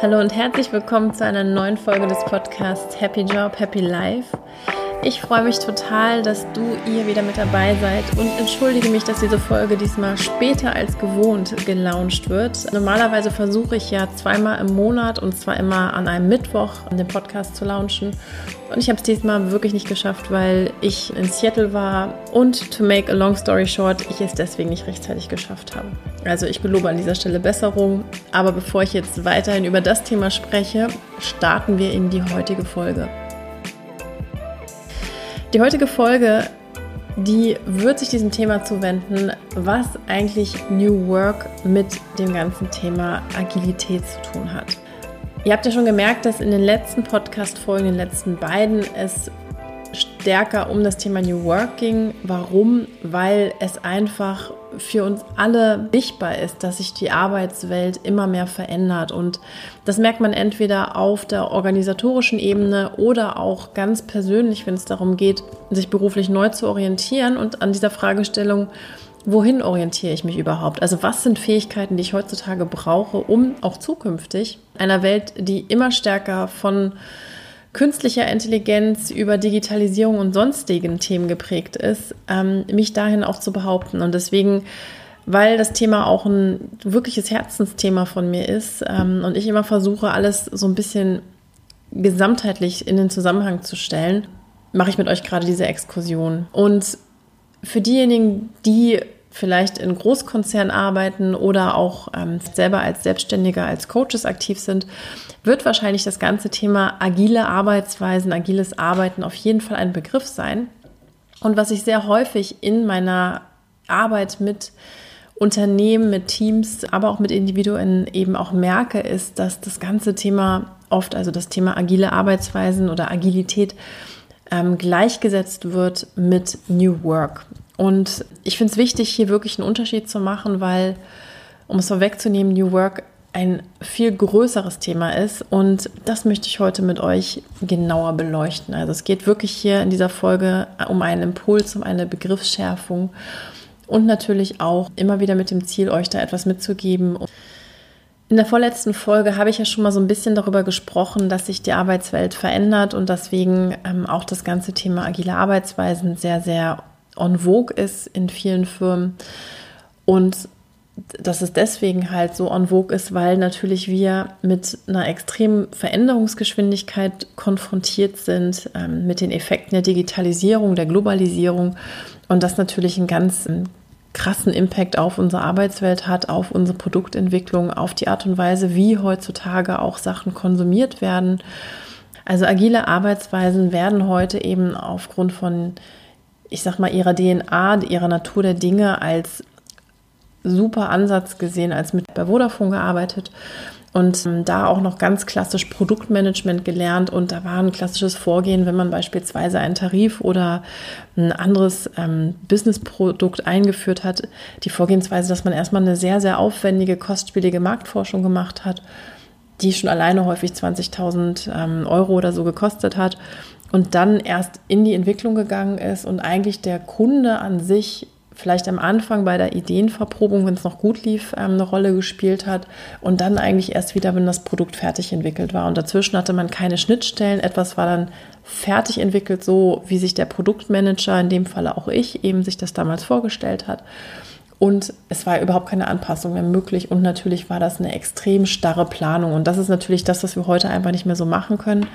Hallo und herzlich willkommen zu einer neuen Folge des Podcasts Happy Job, Happy Life. Ich freue mich total, dass du ihr wieder mit dabei seid und entschuldige mich, dass diese Folge diesmal später als gewohnt gelauncht wird. Normalerweise versuche ich ja zweimal im Monat und zwar immer an einem Mittwoch den Podcast zu launchen. Und ich habe es diesmal wirklich nicht geschafft, weil ich in Seattle war und to make a long story short, ich es deswegen nicht rechtzeitig geschafft habe. Also ich gelobe an dieser Stelle Besserung. Aber bevor ich jetzt weiterhin über das Thema spreche, starten wir in die heutige Folge. Die heutige Folge, die wird sich diesem Thema zuwenden, was eigentlich New Work mit dem ganzen Thema Agilität zu tun hat. Ihr habt ja schon gemerkt, dass in den letzten Podcast-Folgen, den letzten beiden, es stärker um das Thema New Work ging. Warum? Weil es einfach für uns alle sichtbar ist, dass sich die Arbeitswelt immer mehr verändert. Und das merkt man entweder auf der organisatorischen Ebene oder auch ganz persönlich, wenn es darum geht, sich beruflich neu zu orientieren und an dieser Fragestellung, wohin orientiere ich mich überhaupt? Also was sind Fähigkeiten, die ich heutzutage brauche, um auch zukünftig einer Welt, die immer stärker von künstlicher Intelligenz, über Digitalisierung und sonstigen Themen geprägt ist, ähm, mich dahin auch zu behaupten. Und deswegen, weil das Thema auch ein wirkliches Herzensthema von mir ist ähm, und ich immer versuche, alles so ein bisschen gesamtheitlich in den Zusammenhang zu stellen, mache ich mit euch gerade diese Exkursion. Und für diejenigen, die vielleicht in Großkonzernen arbeiten oder auch ähm, selber als Selbstständiger, als Coaches aktiv sind, wird wahrscheinlich das ganze Thema agile Arbeitsweisen, agiles Arbeiten auf jeden Fall ein Begriff sein. Und was ich sehr häufig in meiner Arbeit mit Unternehmen, mit Teams, aber auch mit Individuen eben auch merke, ist, dass das ganze Thema oft, also das Thema agile Arbeitsweisen oder Agilität, ähm, gleichgesetzt wird mit New Work. Und ich finde es wichtig, hier wirklich einen Unterschied zu machen, weil, um es vorwegzunehmen, New Work ein viel größeres Thema ist und das möchte ich heute mit euch genauer beleuchten. Also es geht wirklich hier in dieser Folge um einen Impuls, um eine Begriffsschärfung und natürlich auch immer wieder mit dem Ziel, euch da etwas mitzugeben. In der vorletzten Folge habe ich ja schon mal so ein bisschen darüber gesprochen, dass sich die Arbeitswelt verändert und deswegen ähm, auch das ganze Thema agile Arbeitsweisen sehr, sehr en vogue ist in vielen Firmen. Und dass es deswegen halt so en vogue ist, weil natürlich wir mit einer extremen Veränderungsgeschwindigkeit konfrontiert sind, ähm, mit den Effekten der Digitalisierung, der Globalisierung und das natürlich einen ganz ähm, krassen Impact auf unsere Arbeitswelt hat, auf unsere Produktentwicklung, auf die Art und Weise, wie heutzutage auch Sachen konsumiert werden. Also agile Arbeitsweisen werden heute eben aufgrund von ich sag mal, ihrer DNA, ihrer Natur der Dinge als super Ansatz gesehen, als mit bei Vodafone gearbeitet und ähm, da auch noch ganz klassisch Produktmanagement gelernt und da war ein klassisches Vorgehen, wenn man beispielsweise einen Tarif oder ein anderes ähm, Businessprodukt eingeführt hat, die Vorgehensweise, dass man erstmal eine sehr, sehr aufwendige, kostspielige Marktforschung gemacht hat, die schon alleine häufig 20.000 ähm, Euro oder so gekostet hat und dann erst in die Entwicklung gegangen ist und eigentlich der Kunde an sich vielleicht am Anfang bei der Ideenverprobung, wenn es noch gut lief, ähm, eine Rolle gespielt hat und dann eigentlich erst wieder, wenn das Produkt fertig entwickelt war. Und dazwischen hatte man keine Schnittstellen. Etwas war dann fertig entwickelt, so wie sich der Produktmanager, in dem Falle auch ich, eben sich das damals vorgestellt hat. Und es war überhaupt keine Anpassung mehr möglich. Und natürlich war das eine extrem starre Planung. Und das ist natürlich das, was wir heute einfach nicht mehr so machen können,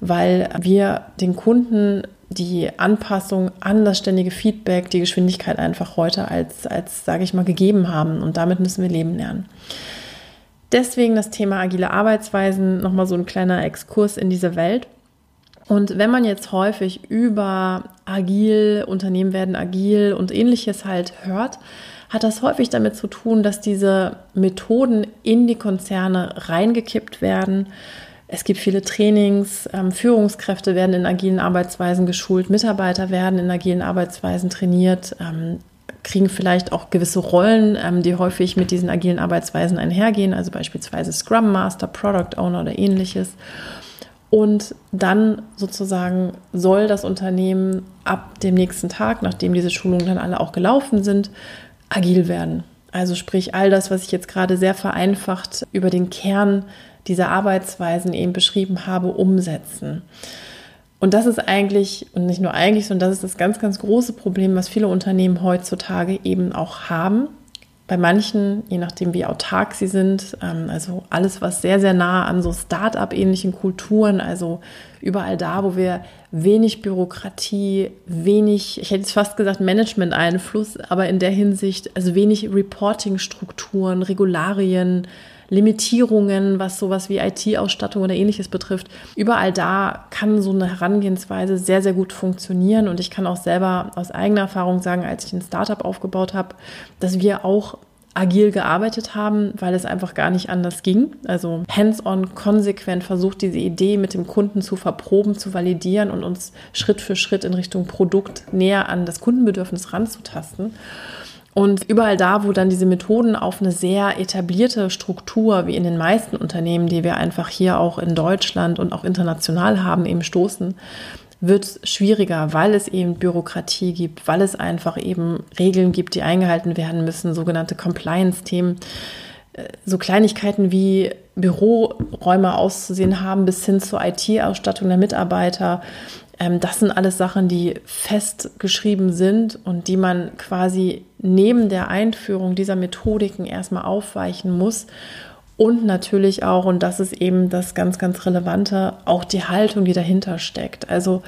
weil wir den Kunden die Anpassung an das ständige Feedback, die Geschwindigkeit einfach heute als, als sage ich mal, gegeben haben. Und damit müssen wir leben lernen. Deswegen das Thema agile Arbeitsweisen, nochmal so ein kleiner Exkurs in diese Welt. Und wenn man jetzt häufig über agil, Unternehmen werden agil und ähnliches halt hört, hat das häufig damit zu tun, dass diese Methoden in die Konzerne reingekippt werden es gibt viele Trainings, ähm, Führungskräfte werden in agilen Arbeitsweisen geschult, Mitarbeiter werden in agilen Arbeitsweisen trainiert, ähm, kriegen vielleicht auch gewisse Rollen, ähm, die häufig mit diesen agilen Arbeitsweisen einhergehen, also beispielsweise Scrum Master, Product Owner oder ähnliches. Und dann sozusagen soll das Unternehmen ab dem nächsten Tag, nachdem diese Schulungen dann alle auch gelaufen sind, agil werden. Also sprich all das, was ich jetzt gerade sehr vereinfacht über den Kern dieser Arbeitsweisen eben beschrieben habe, umsetzen. Und das ist eigentlich, und nicht nur eigentlich, sondern das ist das ganz, ganz große Problem, was viele Unternehmen heutzutage eben auch haben. Bei manchen, je nachdem wie autark sie sind, ähm, also alles, was sehr, sehr nah an so Start-up-ähnlichen Kulturen, also überall da, wo wir wenig Bürokratie, wenig, ich hätte jetzt fast gesagt Management-Einfluss, aber in der Hinsicht, also wenig Reporting-Strukturen, Regularien, Limitierungen, was sowas wie IT-Ausstattung oder ähnliches betrifft. Überall da kann so eine Herangehensweise sehr, sehr gut funktionieren. Und ich kann auch selber aus eigener Erfahrung sagen, als ich ein Startup aufgebaut habe, dass wir auch agil gearbeitet haben, weil es einfach gar nicht anders ging. Also hands-on, konsequent versucht, diese Idee mit dem Kunden zu verproben, zu validieren und uns Schritt für Schritt in Richtung Produkt näher an das Kundenbedürfnis ranzutasten. Und überall da, wo dann diese Methoden auf eine sehr etablierte Struktur, wie in den meisten Unternehmen, die wir einfach hier auch in Deutschland und auch international haben, eben stoßen, wird es schwieriger, weil es eben Bürokratie gibt, weil es einfach eben Regeln gibt, die eingehalten werden müssen, sogenannte Compliance-Themen, äh, so Kleinigkeiten wie Büroräume auszusehen haben, bis hin zur IT-Ausstattung der Mitarbeiter, das sind alles Sachen, die festgeschrieben sind und die man quasi neben der Einführung dieser Methodiken erstmal aufweichen muss. Und natürlich auch, und das ist eben das ganz, ganz Relevante, auch die Haltung, die dahinter steckt. Also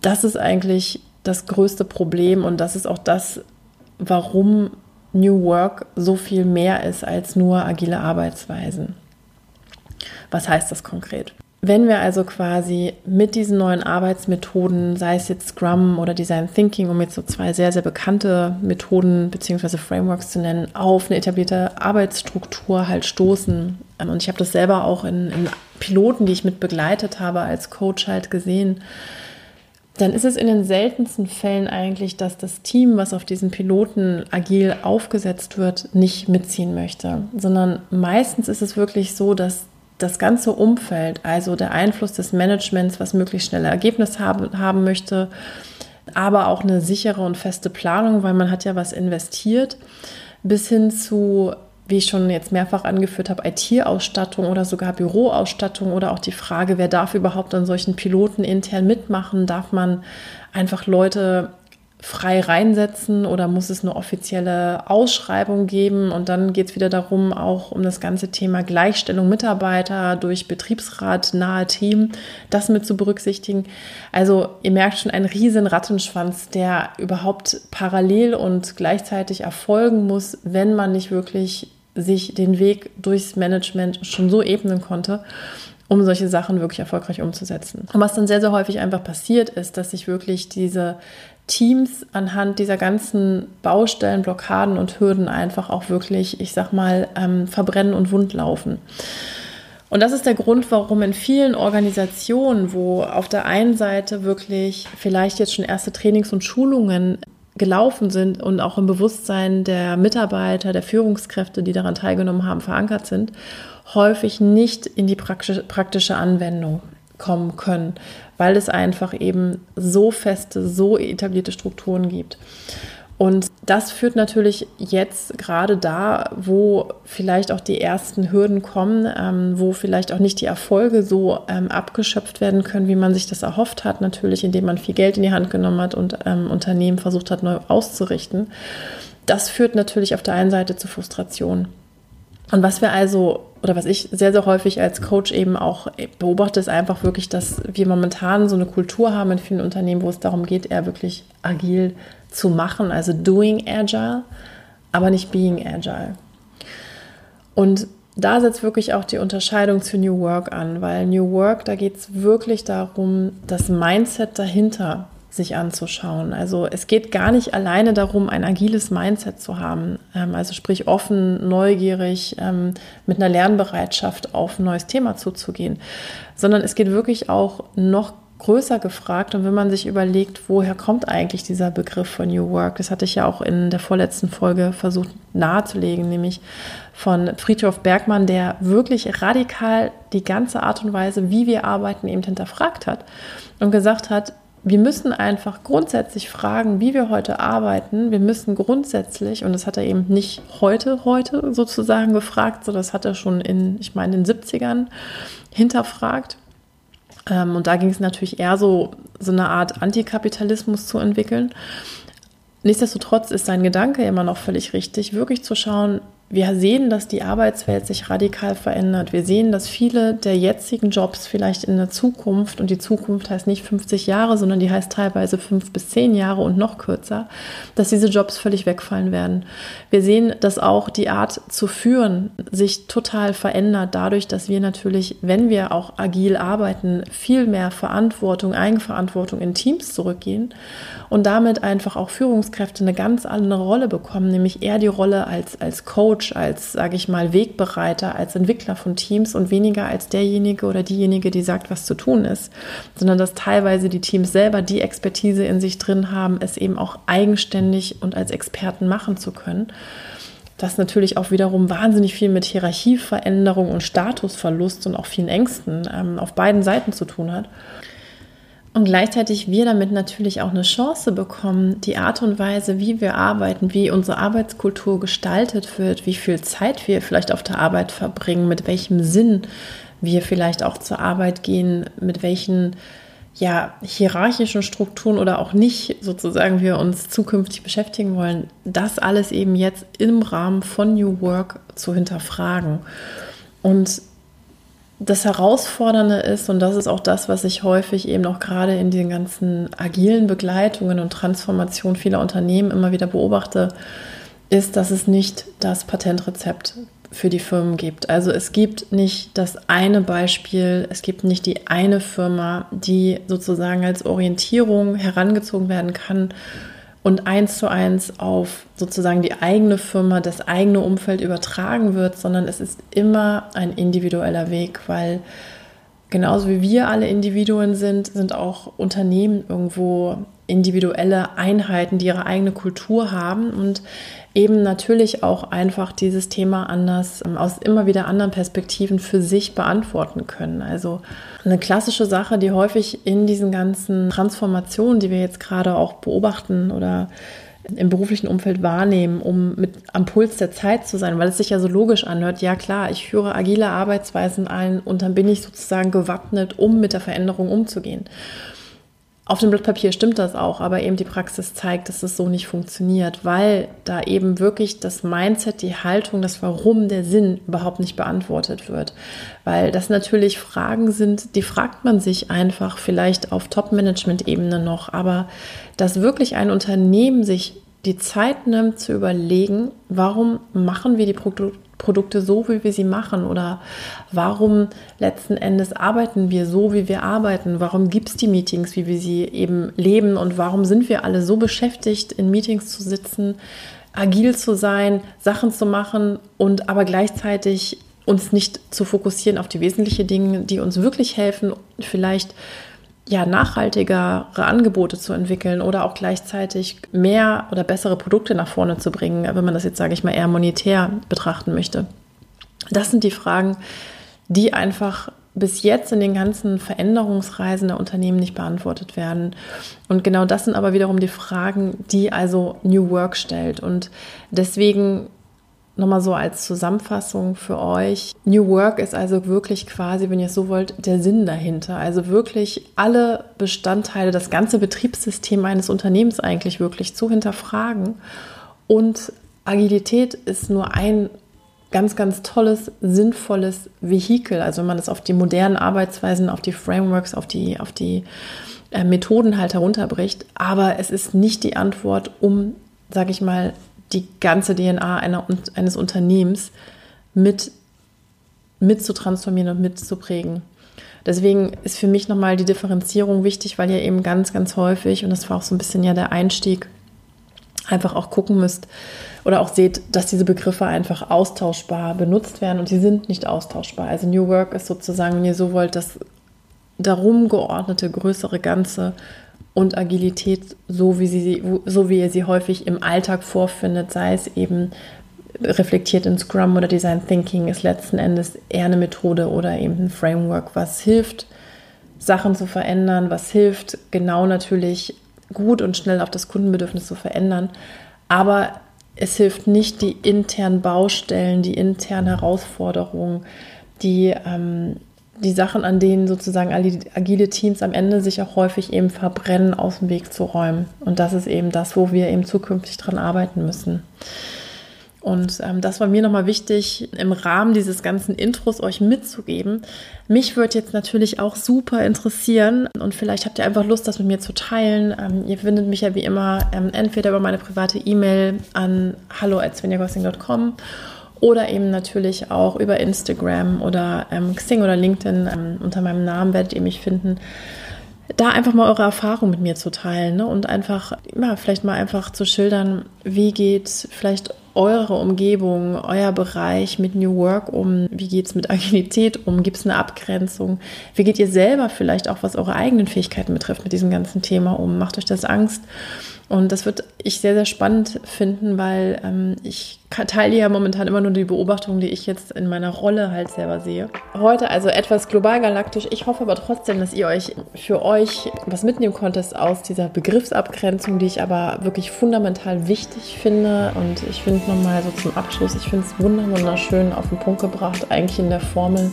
das ist eigentlich das größte Problem und das ist auch das, warum New Work so viel mehr ist als nur agile Arbeitsweisen. Was heißt das konkret? Wenn wir also quasi mit diesen neuen Arbeitsmethoden, sei es jetzt Scrum oder Design Thinking, um jetzt so zwei sehr, sehr bekannte Methoden bzw. Frameworks zu nennen, auf eine etablierte Arbeitsstruktur halt stoßen. Ähm, und ich habe das selber auch in, in Piloten, die ich mit begleitet habe, als Coach halt gesehen, dann ist es in den seltensten Fällen eigentlich, dass das Team, was auf diesen Piloten agil aufgesetzt wird, nicht mitziehen möchte, sondern meistens ist es wirklich so, dass das ganze Umfeld, also der Einfluss des Managements, was möglichst schnelle Ergebnisse haben, haben möchte, aber auch eine sichere und feste Planung, weil man hat ja was investiert, bis hin zu, wie ich schon jetzt mehrfach angeführt habe, IT-Ausstattung oder sogar Büroausstattung oder auch die Frage, wer darf überhaupt an solchen Piloten intern mitmachen? Darf man einfach Leute frei reinsetzen oder muss es eine offizielle Ausschreibung geben? Und dann geht es wieder darum, auch um das ganze Thema Gleichstellung Mitarbeiter durch Betriebsrat nahe Team, das mit zu berücksichtigen. Also ihr merkt schon einen riesen Rattenschwanz, der überhaupt parallel und gleichzeitig erfolgen muss, wenn man nicht wirklich sich den Weg durchs Management schon so ebnen konnte um solche Sachen wirklich erfolgreich umzusetzen. Und was dann sehr, sehr häufig einfach passiert ist, dass sich wirklich diese Teams anhand dieser ganzen Baustellen, Blockaden und Hürden einfach auch wirklich, ich sag mal, ähm, verbrennen und wundlaufen. Und das ist der Grund, warum in vielen Organisationen, wo auf der einen Seite wirklich vielleicht jetzt schon erste Trainings und Schulungen gelaufen sind und auch im Bewusstsein der Mitarbeiter, der Führungskräfte, die daran teilgenommen haben, verankert sind, häufig nicht in die praktische Anwendung kommen können, weil es einfach eben so feste, so etablierte Strukturen gibt. Und das führt natürlich jetzt gerade da, wo vielleicht auch die ersten Hürden kommen, ähm, wo vielleicht auch nicht die Erfolge so ähm, abgeschöpft werden können, wie man sich das erhofft hat, natürlich indem man viel Geld in die Hand genommen hat und ähm, Unternehmen versucht hat, neu auszurichten. Das führt natürlich auf der einen Seite zu Frustration. Und was wir also, oder was ich sehr, sehr häufig als Coach eben auch beobachte, ist einfach wirklich, dass wir momentan so eine Kultur haben in vielen Unternehmen, wo es darum geht, eher wirklich agil zu machen, also doing agile, aber nicht being agile. Und da setzt wirklich auch die Unterscheidung zu New Work an, weil New Work, da geht es wirklich darum, das Mindset dahinter sich anzuschauen. Also es geht gar nicht alleine darum, ein agiles Mindset zu haben, ähm, also sprich offen, neugierig, ähm, mit einer Lernbereitschaft auf ein neues Thema zuzugehen, sondern es geht wirklich auch noch größer gefragt. Und wenn man sich überlegt, woher kommt eigentlich dieser Begriff von New Work, das hatte ich ja auch in der vorletzten Folge versucht nahezulegen, nämlich von Friedhof Bergmann, der wirklich radikal die ganze Art und Weise, wie wir arbeiten, eben hinterfragt hat und gesagt hat, wir müssen einfach grundsätzlich fragen, wie wir heute arbeiten. Wir müssen grundsätzlich, und das hat er eben nicht heute, heute sozusagen gefragt, sondern das hat er schon in, ich meine, in den 70ern hinterfragt. Ähm, und da ging es natürlich eher so, so eine Art Antikapitalismus zu entwickeln. Nichtsdestotrotz ist sein Gedanke immer noch völlig richtig, wirklich zu schauen, wir sehen, dass die Arbeitswelt sich radikal verändert. Wir sehen, dass viele der jetzigen Jobs vielleicht in der Zukunft, und die Zukunft heißt nicht 50 Jahre, sondern die heißt teilweise fünf bis zehn Jahre und noch kürzer, dass diese Jobs völlig wegfallen werden. Wir sehen, dass auch die Art zu führen sich total verändert, dadurch, dass wir natürlich, wenn wir auch agil arbeiten, viel mehr Verantwortung, Eigenverantwortung in Teams zurückgehen und damit einfach auch Führungskräfte eine ganz andere Rolle bekommen, nämlich eher die Rolle als, als Coach Coach, als, sage ich mal, Wegbereiter, als Entwickler von Teams und weniger als derjenige oder diejenige, die sagt, was zu tun ist, sondern dass teilweise die Teams selber die Expertise in sich drin haben, es eben auch eigenständig und als Experten machen zu können. Das natürlich auch wiederum wahnsinnig viel mit Hierarchieveränderung und Statusverlust und auch vielen Ängsten ähm, auf beiden Seiten zu tun hat. Und gleichzeitig wir damit natürlich auch eine Chance bekommen, die Art und Weise, wie wir arbeiten, wie unsere Arbeitskultur gestaltet wird, wie viel Zeit wir vielleicht auf der Arbeit verbringen, mit welchem Sinn wir vielleicht auch zur Arbeit gehen, mit welchen ja, hierarchischen Strukturen oder auch nicht sozusagen wir uns zukünftig beschäftigen wollen, das alles eben jetzt im Rahmen von New Work zu hinterfragen. Und das Herausfordernde ist, und das ist auch das, was ich häufig eben auch gerade in den ganzen agilen Begleitungen und Transformationen vieler Unternehmen immer wieder beobachte, ist, dass es nicht das Patentrezept für die Firmen gibt. Also es gibt nicht das eine Beispiel, es gibt nicht die eine Firma, die sozusagen als Orientierung herangezogen werden kann und eins zu eins auf sozusagen die eigene Firma, das eigene Umfeld übertragen wird, sondern es ist immer ein individueller Weg, weil genauso wie wir alle Individuen sind, sind auch Unternehmen irgendwo individuelle Einheiten, die ihre eigene Kultur haben und eben natürlich auch einfach dieses Thema anders, ähm, aus immer wieder anderen Perspektiven für sich beantworten können. Also eine klassische Sache, die häufig in diesen ganzen Transformationen, die wir jetzt gerade auch beobachten oder im beruflichen Umfeld wahrnehmen, um mit am Puls der Zeit zu sein, weil es sich ja so logisch anhört. Ja klar, ich führe agile Arbeitsweisen ein und dann bin ich sozusagen gewappnet, um mit der Veränderung umzugehen. Auf dem Blatt Papier stimmt das auch, aber eben die Praxis zeigt, dass es so nicht funktioniert, weil da eben wirklich das Mindset, die Haltung, das Warum, der Sinn überhaupt nicht beantwortet wird. Weil das natürlich Fragen sind, die fragt man sich einfach vielleicht auf Top-Management-Ebene noch, aber dass wirklich ein Unternehmen sich die Zeit nimmt zu überlegen, warum machen wir die Produkte Produkte so, wie wir sie machen? Oder warum letzten Endes arbeiten wir so, wie wir arbeiten? Warum gibt es die Meetings, wie wir sie eben leben? Und warum sind wir alle so beschäftigt, in Meetings zu sitzen, agil zu sein, Sachen zu machen und aber gleichzeitig uns nicht zu fokussieren auf die wesentlichen Dinge, die uns wirklich helfen, vielleicht ja, nachhaltigere Angebote zu entwickeln oder auch gleichzeitig mehr oder bessere Produkte nach vorne zu bringen, wenn man das jetzt, sage ich mal, eher monetär betrachten möchte. Das sind die Fragen, die einfach bis jetzt in den ganzen Veränderungsreisen der Unternehmen nicht beantwortet werden. Und genau das sind aber wiederum die Fragen, die also New Work stellt. Und deswegen Nochmal so als Zusammenfassung für euch. New Work ist also wirklich quasi, wenn ihr es so wollt, der Sinn dahinter. Also wirklich alle Bestandteile, das ganze Betriebssystem eines Unternehmens eigentlich wirklich zu hinterfragen. Und Agilität ist nur ein ganz, ganz tolles, sinnvolles Vehikel. Also wenn man das auf die modernen Arbeitsweisen, auf die Frameworks, auf die, auf die äh, Methoden halt herunterbricht. Aber es ist nicht die Antwort, um, sage ich mal, die ganze DNA einer, eines Unternehmens mit, mit zu transformieren und mitzuprägen. Deswegen ist für mich nochmal die Differenzierung wichtig, weil ihr eben ganz, ganz häufig, und das war auch so ein bisschen ja der Einstieg, einfach auch gucken müsst oder auch seht, dass diese Begriffe einfach austauschbar benutzt werden und sie sind nicht austauschbar. Also New Work ist sozusagen, wenn ihr so wollt, das darum geordnete größere Ganze und Agilität, so wie, sie, so wie ihr sie häufig im Alltag vorfindet, sei es eben reflektiert in Scrum oder Design Thinking, ist letzten Endes eher eine Methode oder eben ein Framework, was hilft, Sachen zu verändern, was hilft, genau natürlich gut und schnell auf das Kundenbedürfnis zu verändern. Aber es hilft nicht, die internen Baustellen, die internen Herausforderungen, die, ähm, die Sachen, an denen sozusagen agile Teams am Ende sich auch häufig eben verbrennen, aus dem Weg zu räumen. Und das ist eben das, wo wir eben zukünftig dran arbeiten müssen. Und ähm, das war mir nochmal wichtig, im Rahmen dieses ganzen Intros euch mitzugeben. Mich würde jetzt natürlich auch super interessieren und vielleicht habt ihr einfach Lust, das mit mir zu teilen. Ähm, ihr findet mich ja wie immer ähm, entweder über meine private E-Mail an hallo.svenjagosting.com oder eben natürlich auch über Instagram oder ähm, Xing oder LinkedIn. Ähm, unter meinem Namen werdet ihr mich finden da einfach mal eure Erfahrung mit mir zu teilen ne? und einfach, ja, vielleicht mal einfach zu schildern, wie geht vielleicht eure Umgebung, euer Bereich mit New Work um? Wie geht es mit Agilität um? Gibt es eine Abgrenzung? Wie geht ihr selber vielleicht auch, was eure eigenen Fähigkeiten betrifft, mit diesem ganzen Thema um? Macht euch das Angst? Und das wird ich sehr, sehr spannend finden, weil ähm, ich teile ja momentan immer nur die Beobachtungen, die ich jetzt in meiner Rolle halt selber sehe. Heute also etwas global galaktisch. Ich hoffe aber trotzdem, dass ihr euch für euch was mitnehmen konntet aus dieser Begriffsabgrenzung, die ich aber wirklich fundamental wichtig finde. Und ich finde nochmal so zum Abschluss, ich finde es wunderschön auf den Punkt gebracht, eigentlich in der Formel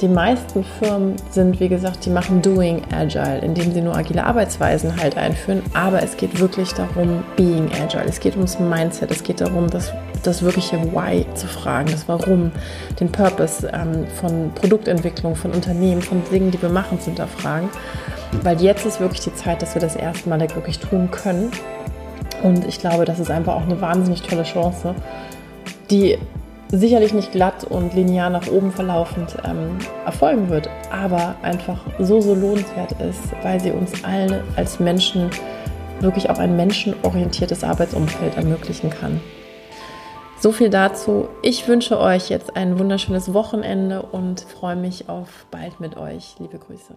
die meisten Firmen sind, wie gesagt, die machen Doing Agile, indem sie nur agile Arbeitsweisen halt einführen. Aber es geht wirklich darum, Being Agile. Es geht ums Mindset. Es geht darum, das, das wirkliche Why zu fragen, das Warum, den Purpose ähm, von Produktentwicklung, von Unternehmen, von Dingen, die wir machen, zu hinterfragen. Weil jetzt ist wirklich die Zeit, dass wir das erste Mal wirklich tun können. Und ich glaube, das ist einfach auch eine wahnsinnig tolle Chance, die sicherlich nicht glatt und linear nach oben verlaufend ähm, erfolgen wird, aber einfach so, so lohnenswert ist, weil sie uns allen als Menschen wirklich auch ein menschenorientiertes Arbeitsumfeld ermöglichen kann. So viel dazu. Ich wünsche euch jetzt ein wunderschönes Wochenende und freue mich auf bald mit euch. Liebe Grüße.